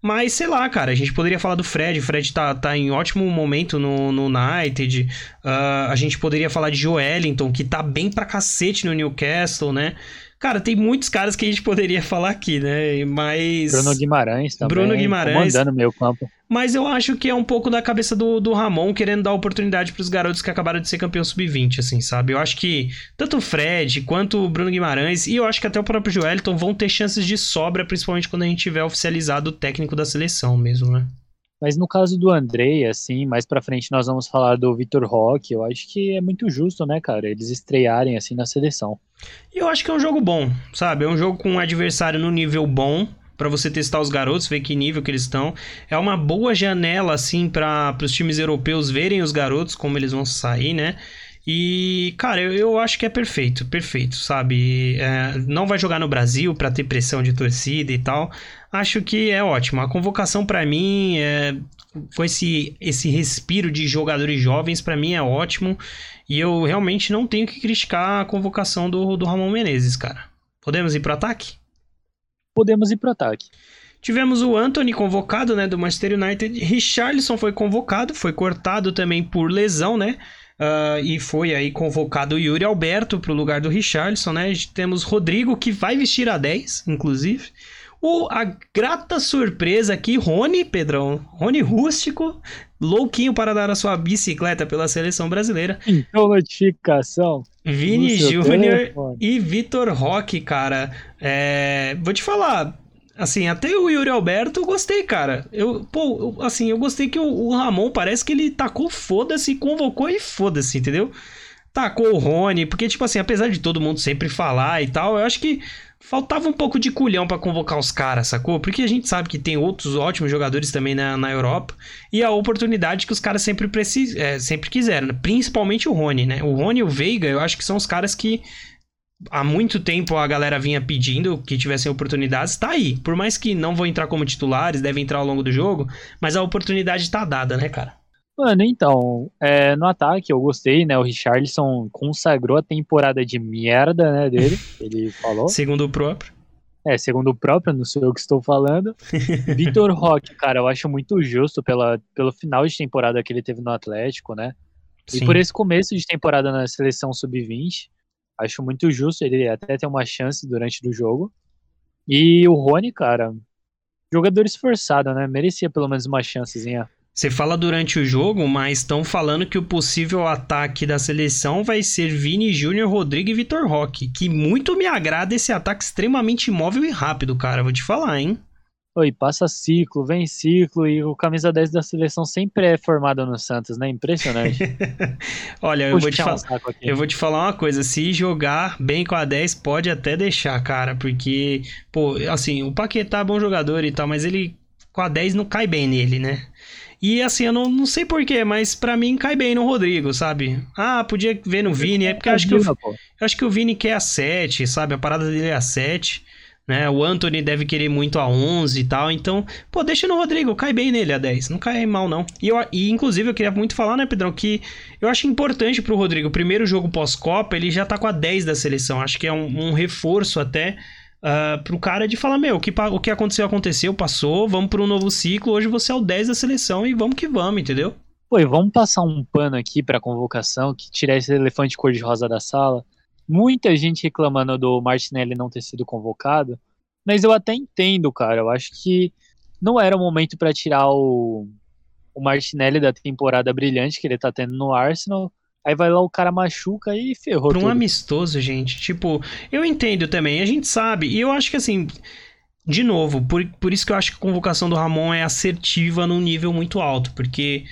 Mas, sei lá, cara, a gente poderia falar do Fred. O Fred tá, tá em ótimo momento no, no United. Uh, a gente poderia falar de Joelinton, que tá bem pra cacete no Newcastle, né? Cara, tem muitos caras que a gente poderia falar aqui, né? Mas. Bruno Guimarães também. Bruno Guimarães. Comandando meio campo. Mas eu acho que é um pouco da cabeça do, do Ramon querendo dar oportunidade para os garotos que acabaram de ser campeão sub-20, assim, sabe? Eu acho que tanto o Fred quanto o Bruno Guimarães e eu acho que até o próprio Joelton vão ter chances de sobra, principalmente quando a gente tiver oficializado o técnico da seleção mesmo, né? Mas no caso do Andrei, assim, mais pra frente nós vamos falar do Vitor Roque. Eu acho que é muito justo, né, cara, eles estrearem assim na seleção. E eu acho que é um jogo bom, sabe? É um jogo com um adversário no nível bom para você testar os garotos, ver que nível que eles estão. É uma boa janela assim para os times europeus verem os garotos como eles vão sair, né? E, cara, eu, eu acho que é perfeito, perfeito, sabe? É, não vai jogar no Brasil para ter pressão de torcida e tal. Acho que é ótimo. A convocação para mim, é, com esse, esse respiro de jogadores jovens, para mim é ótimo. E eu realmente não tenho que criticar a convocação do, do Ramon Menezes, cara. Podemos ir pro ataque? Podemos ir pro ataque. Tivemos o Anthony convocado, né, do Manchester United. Richarlison foi convocado, foi cortado também por lesão, né? Uh, e foi aí convocado o Yuri Alberto para o lugar do Richarlison, né? Temos Rodrigo, que vai vestir a 10, inclusive. O, a grata surpresa aqui, Rony, Pedrão. Rony Rústico, louquinho para dar a sua bicicleta pela seleção brasileira. Então, notificação. Vini Júnior e Vitor Roque, cara. É, vou te falar, Assim, até o Yuri Alberto eu gostei, cara. Eu, pô, assim, eu gostei que o, o Ramon parece que ele tacou foda-se, convocou e foda-se, entendeu? Tacou o Rony, porque, tipo assim, apesar de todo mundo sempre falar e tal, eu acho que faltava um pouco de culhão para convocar os caras, sacou? Porque a gente sabe que tem outros ótimos jogadores também na, na Europa e a oportunidade que os caras sempre, precis, é, sempre quiseram, né? principalmente o Rony, né? O Rony e o Veiga, eu acho que são os caras que há muito tempo a galera vinha pedindo que tivessem oportunidades, tá aí. Por mais que não vão entrar como titulares, devem entrar ao longo do jogo, mas a oportunidade tá dada, né, cara? Mano, então, é, no ataque eu gostei, né? O Richarlison consagrou a temporada de merda, né, dele, ele falou. segundo o próprio. É, segundo o próprio, não sei o que estou falando. Vitor Roque, cara, eu acho muito justo pela, pelo final de temporada que ele teve no Atlético, né? E Sim. por esse começo de temporada na seleção sub-20. Acho muito justo ele até ter uma chance durante o jogo. E o Rony, cara, jogador esforçado, né? Merecia pelo menos uma chancezinha. Você fala durante o jogo, mas estão falando que o possível ataque da seleção vai ser Vini Júnior, Rodrigo e Vitor Roque. Que muito me agrada esse ataque extremamente móvel e rápido, cara. Vou te falar, hein? Oi, passa ciclo, vem ciclo e o camisa 10 da seleção sempre é formado no Santos, né? Impressionante. Olha, eu vou, te um eu vou te falar uma coisa, se jogar bem com a 10 pode até deixar, cara, porque, pô, assim, o Paquetá é bom jogador e tal, mas ele com a 10 não cai bem nele, né? E assim, eu não, não sei porquê, mas para mim cai bem no Rodrigo, sabe? Ah, podia ver no Vini, é porque eu acho que, eu acho que o Vini quer a 7, sabe? A parada dele é a 7 né? O Anthony deve querer muito a 11 e tal, então, pô, deixa no Rodrigo, cai bem nele a 10, não cai mal não. E, eu, e inclusive eu queria muito falar, né, Pedrão, que eu acho importante pro Rodrigo, primeiro jogo pós-Copa, ele já tá com a 10 da seleção, acho que é um, um reforço até uh, pro cara de falar, meu, o que, o que aconteceu, aconteceu, passou, vamos pro um novo ciclo, hoje você é o 10 da seleção e vamos que vamos, entendeu? Pô, e vamos passar um pano aqui pra convocação, que tirar esse elefante cor-de-rosa da sala muita gente reclamando do Martinelli não ter sido convocado, mas eu até entendo, cara. Eu acho que não era o momento para tirar o, o Martinelli da temporada brilhante que ele tá tendo no Arsenal. Aí vai lá o cara machuca e ferrou. Pra um tudo. amistoso, gente. Tipo, eu entendo também, a gente sabe. E eu acho que assim. De novo, por, por isso que eu acho que a convocação do Ramon é assertiva num nível muito alto, porque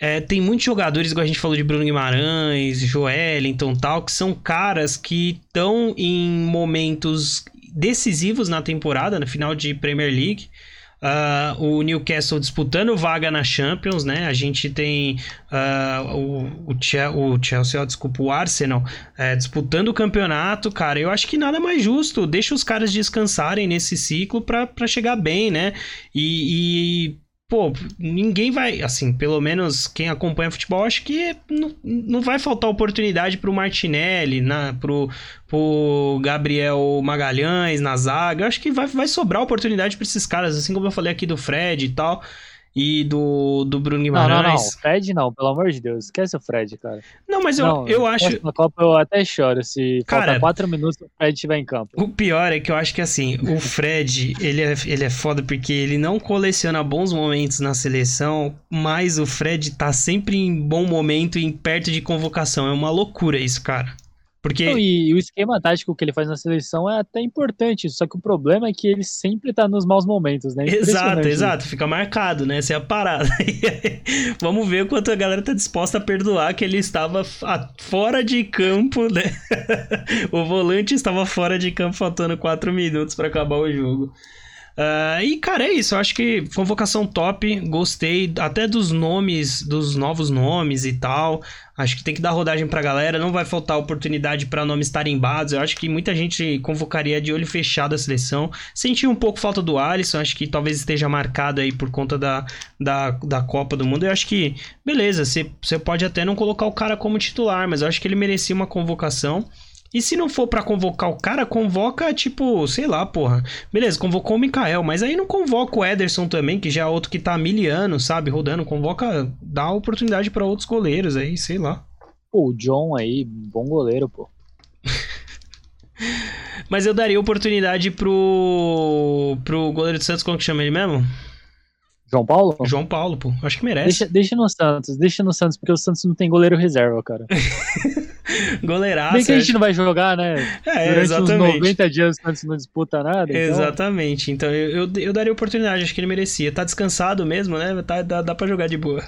é, tem muitos jogadores, igual a gente falou de Bruno Guimarães, Joelinton tal, que são caras que estão em momentos decisivos na temporada, no final de Premier League. Uh, o Newcastle disputando vaga na Champions, né? A gente tem uh, o, o, Chelsea, o Chelsea, desculpa, o Arsenal uh, disputando o campeonato, cara. Eu acho que nada mais justo. Deixa os caras descansarem nesse ciclo para chegar bem, né? E, e pô, ninguém vai, assim, pelo menos quem acompanha futebol, acho que não, não vai faltar oportunidade pro Martinelli, na, pro, pro Gabriel Magalhães na zaga. Acho que vai, vai sobrar oportunidade para esses caras, assim como eu falei aqui do Fred e tal e do, do Bruno Guimarães. Não, não, não. Fred não, pelo amor de Deus. Esquece o Fred, cara. Não, mas eu, não, eu acho. Na Copa eu até choro se cara, falta quatro minutos o Fred estiver em campo. O pior é que eu acho que assim, o Fred, ele é, ele é foda porque ele não coleciona bons momentos na seleção, mas o Fred tá sempre em bom momento e perto de convocação. É uma loucura isso, cara. Porque... Não, e, e, o esquema tático que ele faz na seleção é até importante, só que o problema é que ele sempre tá nos maus momentos, né? Exato, exato, fica marcado, né? Essa é a parada. Vamos ver o quanto a galera tá disposta a perdoar que ele estava fora de campo, né? o volante estava fora de campo faltando 4 minutos para acabar o jogo. Uh, e, cara, é isso. Eu acho que convocação top. Gostei até dos nomes, dos novos nomes e tal. Acho que tem que dar rodagem pra galera. Não vai faltar oportunidade para nomes tarimbados. Eu acho que muita gente convocaria de olho fechado a seleção. Senti um pouco falta do Alisson. Acho que talvez esteja marcado aí por conta da, da, da Copa do Mundo. Eu acho que, beleza, você pode até não colocar o cara como titular, mas eu acho que ele merecia uma convocação. E se não for para convocar o cara, convoca, tipo, sei lá, porra. Beleza, convocou o Mikael, mas aí não convoca o Ederson também, que já é outro que tá miliano, sabe, rodando. Convoca, dá oportunidade para outros goleiros aí, sei lá. Pô, o John aí, bom goleiro, pô. mas eu daria oportunidade pro. pro goleiro do Santos, como que chama ele mesmo? João Paulo? João Paulo, pô. Acho que merece. Deixa, deixa no Santos, deixa no Santos, porque o Santos não tem goleiro reserva, cara. Goleiraço. Bem que a gente não vai jogar, né? É, Durante exatamente. uns 90 dias o Santos não disputa nada. Então... Exatamente. Então eu, eu, eu, daria oportunidade, acho que ele merecia. Tá descansado mesmo, né? Tá, dá, dá pra jogar de boa.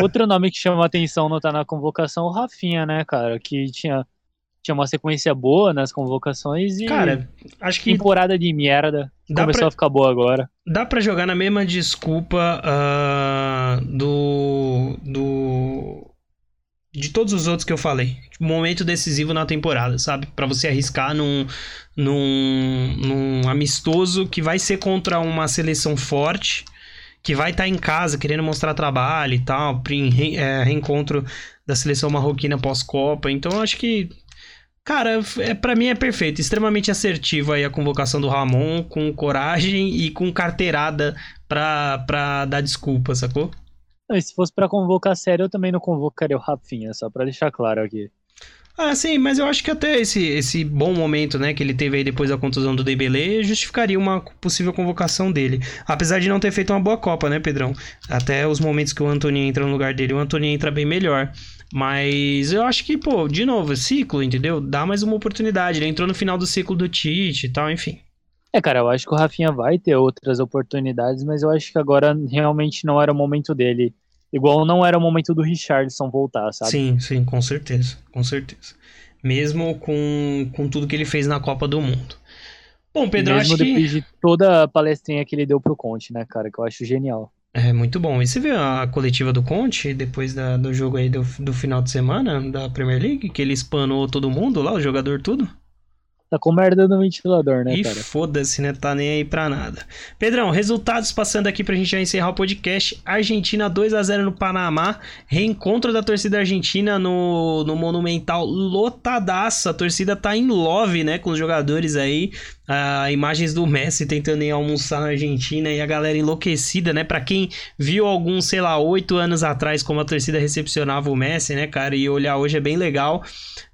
Outro nome que chama atenção não tá na convocação, o Rafinha, né, cara? Que tinha tinha uma sequência boa nas convocações e. Cara, acho que. Temporada de merda. Começou pra... a ficar boa agora. Dá para jogar na mesma desculpa uh, do. do. De todos os outros que eu falei. Momento decisivo na temporada, sabe? para você arriscar num, num, num amistoso que vai ser contra uma seleção forte que vai estar tá em casa querendo mostrar trabalho e tal, é, reencontro da seleção marroquina pós-Copa. Então acho que Cara, é, para mim é perfeito. Extremamente assertivo aí a convocação do Ramon, com coragem e com carteirada pra, pra dar desculpa, sacou? Não, e se fosse para convocar sério, eu também não convocaria o Rafinha, só pra deixar claro aqui. Ah, sim, mas eu acho que até esse, esse bom momento, né, que ele teve aí depois da contusão do Dembélé, justificaria uma possível convocação dele. Apesar de não ter feito uma boa Copa, né, Pedrão? Até os momentos que o Antônio entra no lugar dele, o Antônio entra bem melhor. Mas eu acho que, pô, de novo, ciclo, entendeu? Dá mais uma oportunidade. Ele entrou no final do ciclo do Tite e tal, enfim. É, cara, eu acho que o Rafinha vai ter outras oportunidades, mas eu acho que agora realmente não era o momento dele. Igual não era o momento do Richardson voltar, sabe? Sim, sim, com certeza, com certeza. Mesmo com, com tudo que ele fez na Copa do Mundo. Bom, Pedro, Mesmo acho depois de toda a palestrinha que ele deu pro Conte, né, cara, que eu acho genial. É muito bom. E você viu a coletiva do Conte depois da, do jogo aí do, do final de semana da Premier League? Que ele espanou todo mundo lá, o jogador tudo? Tá com merda no ventilador, né, e cara? foda-se, né? Tá nem aí pra nada. Pedrão, resultados passando aqui pra gente já encerrar o podcast. Argentina 2 a 0 no Panamá. Reencontro da torcida argentina no, no Monumental lotadaça. A torcida tá em love, né? Com os jogadores aí. Uh, imagens do Messi tentando ir almoçar na Argentina e a galera enlouquecida, né? Para quem viu alguns, sei lá, oito anos atrás como a torcida recepcionava o Messi, né, cara? E olhar hoje é bem legal.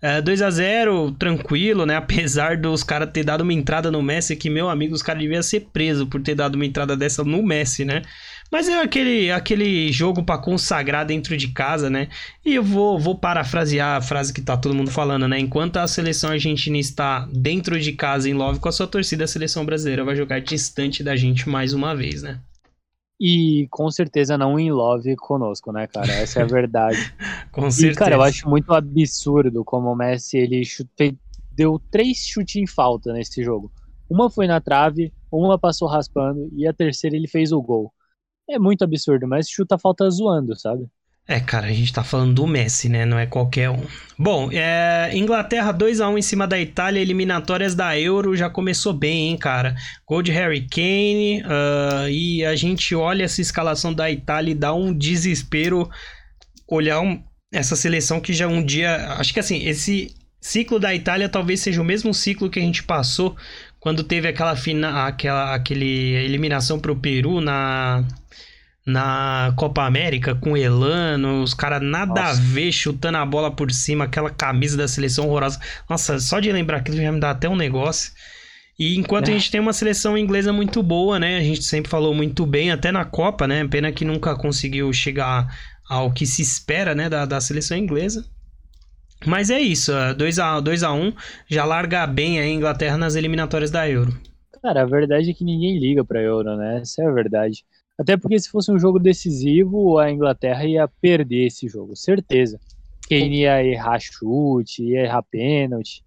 Uh, 2 a 0 tranquilo, né? Apesar dos caras ter dado uma entrada no Messi, que, meu amigo, os caras deviam ser presos por ter dado uma entrada dessa no Messi, né? Mas é aquele, aquele jogo para consagrar dentro de casa, né? E eu vou, vou parafrasear a frase que tá todo mundo falando, né? Enquanto a seleção argentina está dentro de casa em love com a sua torcida, a seleção brasileira vai jogar distante da gente mais uma vez, né? E com certeza não em love conosco, né, cara? Essa é a verdade. com certeza. E, cara, eu acho muito absurdo como o Messi ele chute... deu três chutes em falta nesse jogo. Uma foi na trave, uma passou raspando e a terceira ele fez o gol é muito absurdo, mas chuta falta zoando, sabe? É, cara, a gente tá falando do Messi, né? Não é qualquer um. Bom, é... Inglaterra 2 a 1 em cima da Itália, eliminatórias da Euro, já começou bem, hein, cara? Gol de Harry Kane, uh, e a gente olha essa escalação da Itália e dá um desespero olhar um... essa seleção que já um dia... Acho que assim, esse ciclo da Itália talvez seja o mesmo ciclo que a gente passou quando teve aquela, fina... aquela aquele eliminação pro Peru na na Copa América com Elano, os caras nada Nossa. a ver chutando a bola por cima, aquela camisa da seleção horrorosa. Nossa, só de lembrar aquilo já me dá até um negócio. E enquanto é. a gente tem uma seleção inglesa muito boa, né? A gente sempre falou muito bem, até na Copa, né? Pena que nunca conseguiu chegar ao que se espera, né? Da, da seleção inglesa. Mas é isso, 2 a 2 a 1 já larga bem a Inglaterra nas eliminatórias da Euro. Cara, a verdade é que ninguém liga pra Euro, né? Essa é a verdade. Até porque se fosse um jogo decisivo, a Inglaterra ia perder esse jogo, certeza. Quem ia errar chute, ia errar pênalti.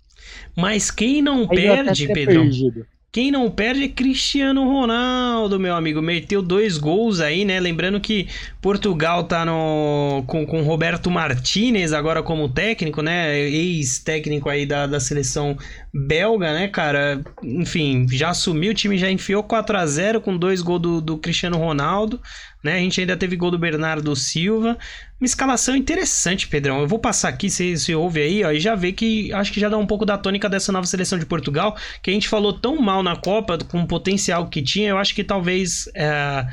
Mas quem não perde, Pedro? Perdido. Quem não perde é Cristiano Ronaldo, meu amigo. Meteu dois gols aí, né? Lembrando que Portugal tá no, com, com Roberto Martinez agora como técnico, né? Ex-técnico aí da, da seleção belga, né, cara? Enfim, já assumiu, o time já enfiou 4 a 0 com dois gols do, do Cristiano Ronaldo. Né? A gente ainda teve gol do Bernardo Silva. Uma escalação interessante, Pedrão. Eu vou passar aqui, você, você ouve aí, ó, e já vê que acho que já dá um pouco da tônica dessa nova seleção de Portugal, que a gente falou tão mal na Copa, com o potencial que tinha. Eu acho que talvez é,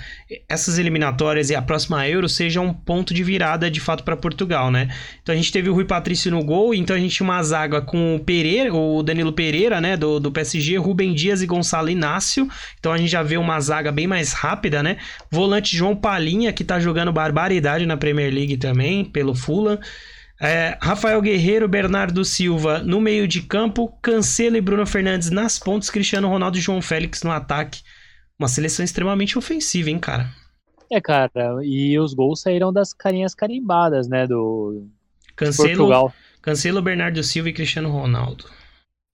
essas eliminatórias e a próxima Euro sejam um ponto de virada de fato para Portugal, né? Então a gente teve o Rui Patrício no gol, então a gente tinha uma zaga com o Pereira, o Danilo Pereira, né, do, do PSG, Rubem Dias e Gonçalo Inácio. Então a gente já vê uma zaga bem mais rápida, né? Volante João Palinha, que tá jogando barbaridade na Premier League também, pelo Fulham. É, Rafael Guerreiro, Bernardo Silva no meio de campo, Cancelo e Bruno Fernandes nas pontas, Cristiano Ronaldo e João Félix no ataque. Uma seleção extremamente ofensiva, hein, cara? É, cara, e os gols saíram das carinhas carimbadas, né, do Cancelo, Portugal. Cancelo, Bernardo Silva e Cristiano Ronaldo.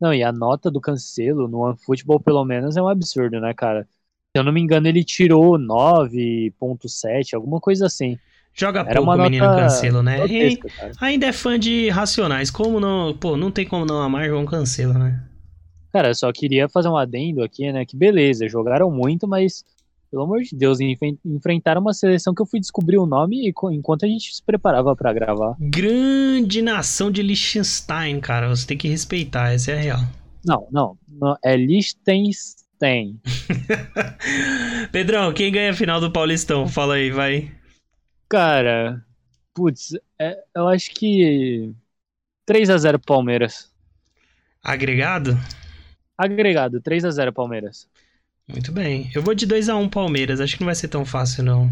Não, e a nota do Cancelo no OneFootball, pelo menos, é um absurdo, né, cara? Se eu não me engano, ele tirou 9.7, alguma coisa assim. Joga Era pouco o menino Cancelo, né? E ainda é fã de Racionais. Como não. Pô, não tem como não amar João Cancelo, né? Cara, eu só queria fazer um adendo aqui, né? Que beleza, jogaram muito, mas. Pelo amor de Deus, enfrentaram uma seleção que eu fui descobrir o nome enquanto a gente se preparava para gravar. Grande nação de Liechtenstein, cara. Você tem que respeitar, essa é a real. Não, não. não é Liechtenstein. Pedrão, quem ganha a final do Paulistão? Fala aí, vai. Cara, putz, é, eu acho que 3 a 0 Palmeiras. Agregado? Agregado, 3 a 0 Palmeiras. Muito bem. Eu vou de 2 a 1 Palmeiras. Acho que não vai ser tão fácil, não.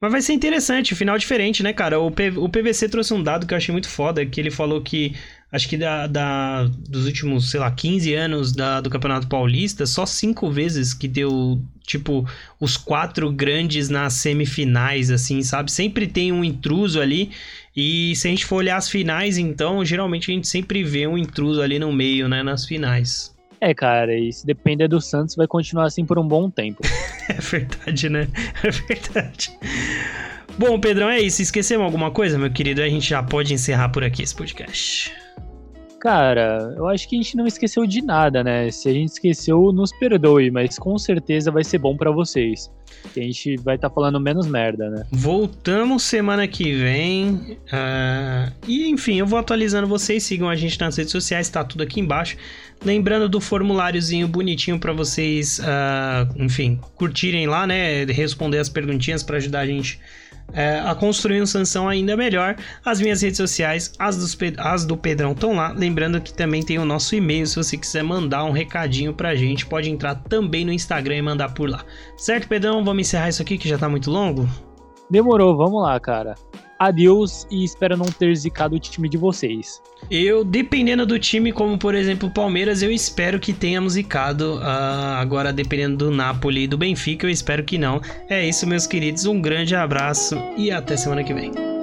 Mas vai ser interessante, final diferente, né, cara? O, P o PVC trouxe um dado que eu achei muito foda, que ele falou que acho que da, da, dos últimos, sei lá, 15 anos da, do Campeonato Paulista, só cinco vezes que deu, tipo, os quatro grandes nas semifinais, assim, sabe? Sempre tem um intruso ali. E se a gente for olhar as finais, então, geralmente a gente sempre vê um intruso ali no meio, né, nas finais. É, cara, e se depender do Santos, vai continuar assim por um bom tempo. é verdade, né? É verdade. Bom, Pedrão, é isso. Esquecemos alguma coisa, meu querido? A gente já pode encerrar por aqui esse podcast. Cara, eu acho que a gente não esqueceu de nada, né? Se a gente esqueceu, nos perdoe, mas com certeza vai ser bom para vocês. Que a gente vai estar tá falando menos merda, né? Voltamos semana que vem. Uh... E enfim, eu vou atualizando vocês. Sigam a gente nas redes sociais, tá tudo aqui embaixo. Lembrando do formuláriozinho bonitinho para vocês, uh... enfim, curtirem lá, né? Responder as perguntinhas para ajudar a gente é, a construir um Sansão ainda melhor. As minhas redes sociais, as, dos, as do Pedrão estão lá. Lembrando que também tem o nosso e-mail, se você quiser mandar um recadinho pra gente, pode entrar também no Instagram e mandar por lá. Certo, Pedrão? Vamos encerrar isso aqui que já tá muito longo? Demorou, vamos lá, cara. Adeus e espero não ter zicado o time de vocês. Eu, dependendo do time, como por exemplo o Palmeiras, eu espero que tenha musicado. Uh, agora, dependendo do Napoli e do Benfica, eu espero que não. É isso, meus queridos. Um grande abraço e até semana que vem.